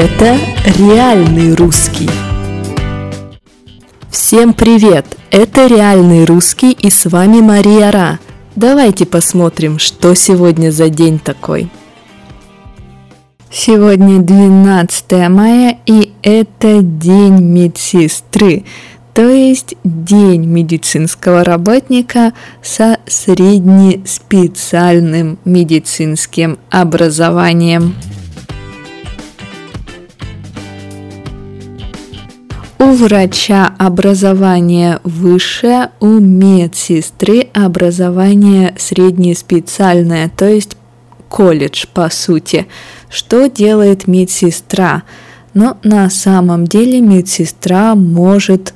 Это реальный русский. Всем привет! Это реальный русский и с вами Мария Ра. Давайте посмотрим, что сегодня за день такой. Сегодня 12 мая и это день медсестры, то есть день медицинского работника со среднеспециальным медицинским образованием. У врача образование высшее, у медсестры образование среднеспециальное, то есть колледж по сути. Что делает медсестра? Но на самом деле медсестра может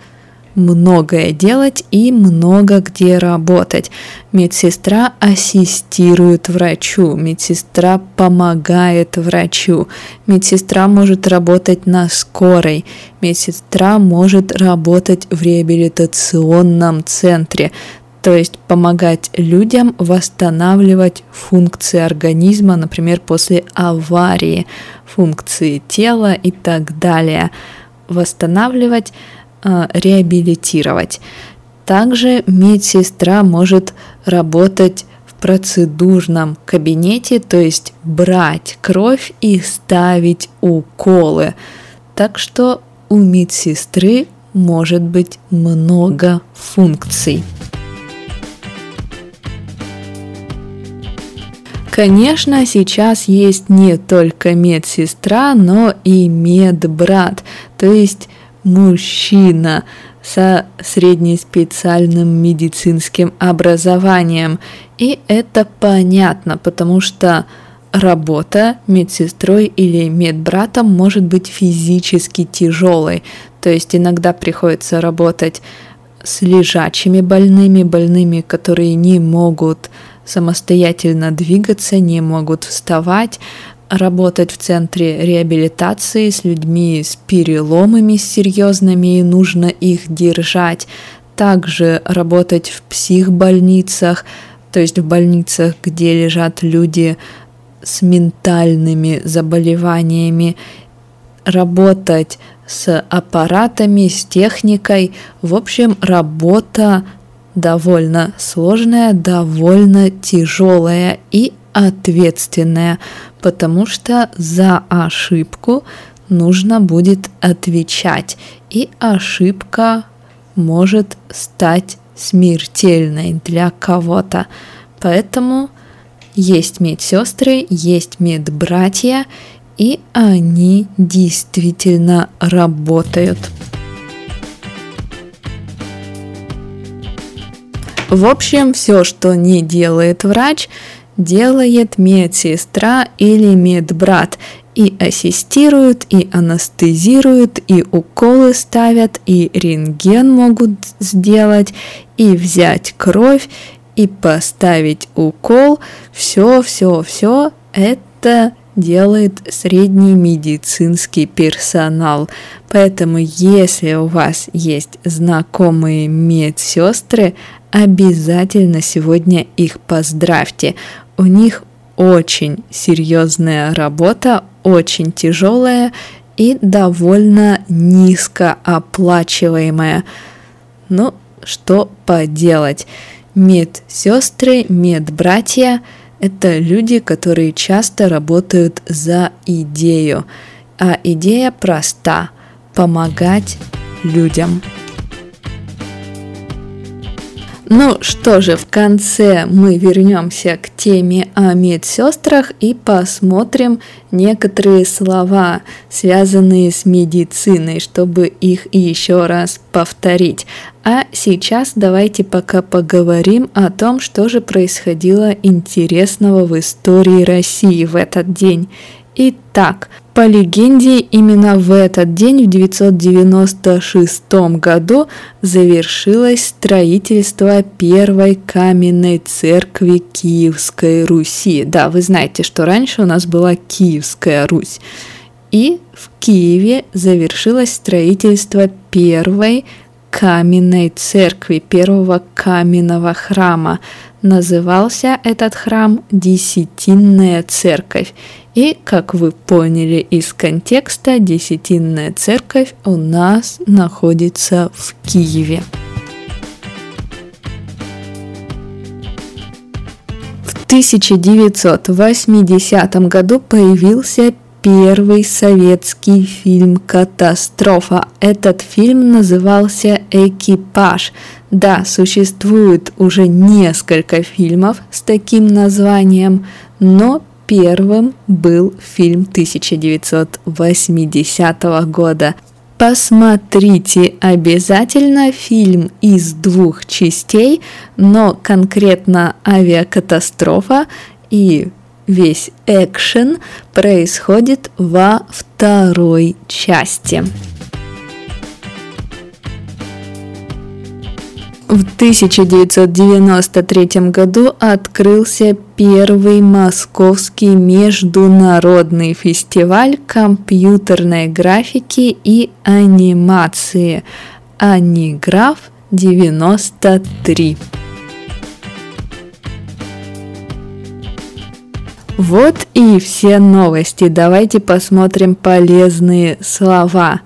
многое делать и много где работать. Медсестра ассистирует врачу, медсестра помогает врачу, медсестра может работать на скорой, медсестра может работать в реабилитационном центре, то есть помогать людям восстанавливать функции организма, например, после аварии, функции тела и так далее. Восстанавливать реабилитировать. Также медсестра может работать в процедурном кабинете, то есть брать кровь и ставить уколы. Так что у медсестры может быть много функций. Конечно, сейчас есть не только медсестра, но и медбрат, то есть мужчина со среднеспециальным медицинским образованием. И это понятно, потому что работа медсестрой или медбратом может быть физически тяжелой. То есть иногда приходится работать с лежачими больными, больными, которые не могут самостоятельно двигаться, не могут вставать, работать в центре реабилитации с людьми с переломами серьезными, и нужно их держать. Также работать в психбольницах, то есть в больницах, где лежат люди с ментальными заболеваниями, работать с аппаратами, с техникой. В общем, работа довольно сложная, довольно тяжелая и ответственная, потому что за ошибку нужно будет отвечать, и ошибка может стать смертельной для кого-то. Поэтому есть медсестры, есть медбратья, и они действительно работают. В общем, все, что не делает врач, делает медсестра или медбрат и ассистируют, и анестезируют, и уколы ставят, и рентген могут сделать, и взять кровь, и поставить укол. Все, все, все это делает средний медицинский персонал. Поэтому, если у вас есть знакомые медсестры, обязательно сегодня их поздравьте. У них очень серьезная работа, очень тяжелая и довольно низко оплачиваемая. Ну, что поделать? Медсестры, медбратья – это люди, которые часто работают за идею. А идея проста – помогать людям. Ну что же, в конце мы вернемся к теме о медсестрах и посмотрим некоторые слова, связанные с медициной, чтобы их еще раз повторить. А сейчас давайте пока поговорим о том, что же происходило интересного в истории России в этот день. Итак, по легенде, именно в этот день, в 996 году, завершилось строительство первой каменной церкви Киевской Руси. Да, вы знаете, что раньше у нас была Киевская Русь. И в Киеве завершилось строительство первой каменной церкви, первого каменного храма. Назывался этот храм Десятинная церковь. И, как вы поняли из контекста, Десятинная церковь у нас находится в Киеве. В 1980 году появился первый советский фильм «Катастрофа». Этот фильм назывался «Экипаж». Да, существует уже несколько фильмов с таким названием, но первым был фильм 1980 года. Посмотрите обязательно фильм из двух частей, но конкретно авиакатастрофа и весь экшен происходит во второй части. В 1993 году открылся первый московский международный фестиваль компьютерной графики и анимации Аниграф 93. Вот и все новости. Давайте посмотрим полезные слова.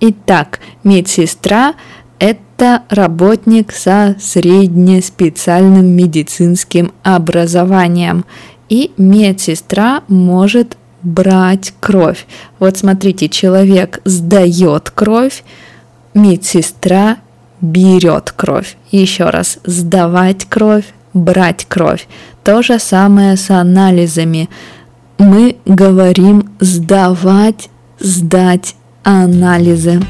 Итак, медсестра – это работник со среднеспециальным медицинским образованием. И медсестра может брать кровь. Вот смотрите, человек сдает кровь, медсестра берет кровь. Еще раз, сдавать кровь, брать кровь. То же самое с анализами. Мы говорим сдавать, сдать анализы.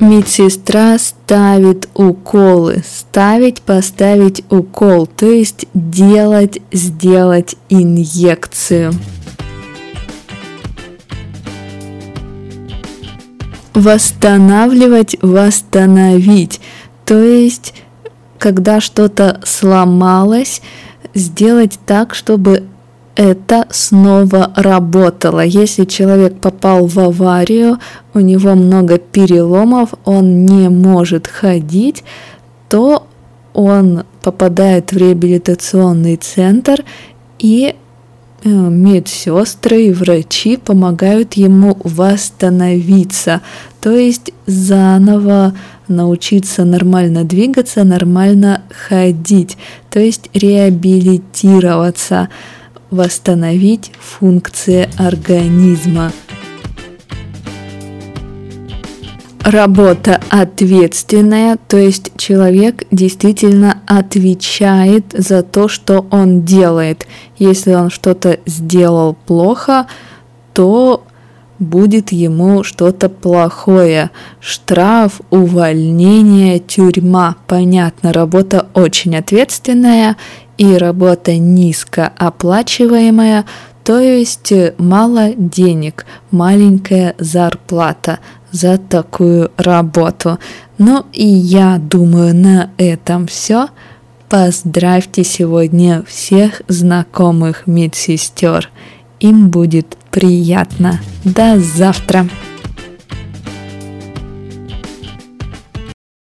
Медсестра ставит уколы. Ставить, поставить укол, то есть делать, сделать инъекцию. Восстанавливать, восстановить. То есть, когда что-то сломалось, сделать так, чтобы это снова работало. Если человек попал в аварию, у него много переломов, он не может ходить, то он попадает в реабилитационный центр и медсестры и врачи помогают ему восстановиться, то есть заново научиться нормально двигаться, нормально ходить, то есть реабилитироваться, восстановить функции организма. Работа ответственная, то есть человек действительно отвечает за то, что он делает. Если он что-то сделал плохо, то будет ему что-то плохое. Штраф, увольнение, тюрьма. Понятно, работа очень ответственная и работа низкооплачиваемая, то есть мало денег, маленькая зарплата за такую работу. Ну и я думаю, на этом все. Поздравьте сегодня всех знакомых медсестер. Им будет приятно. До завтра!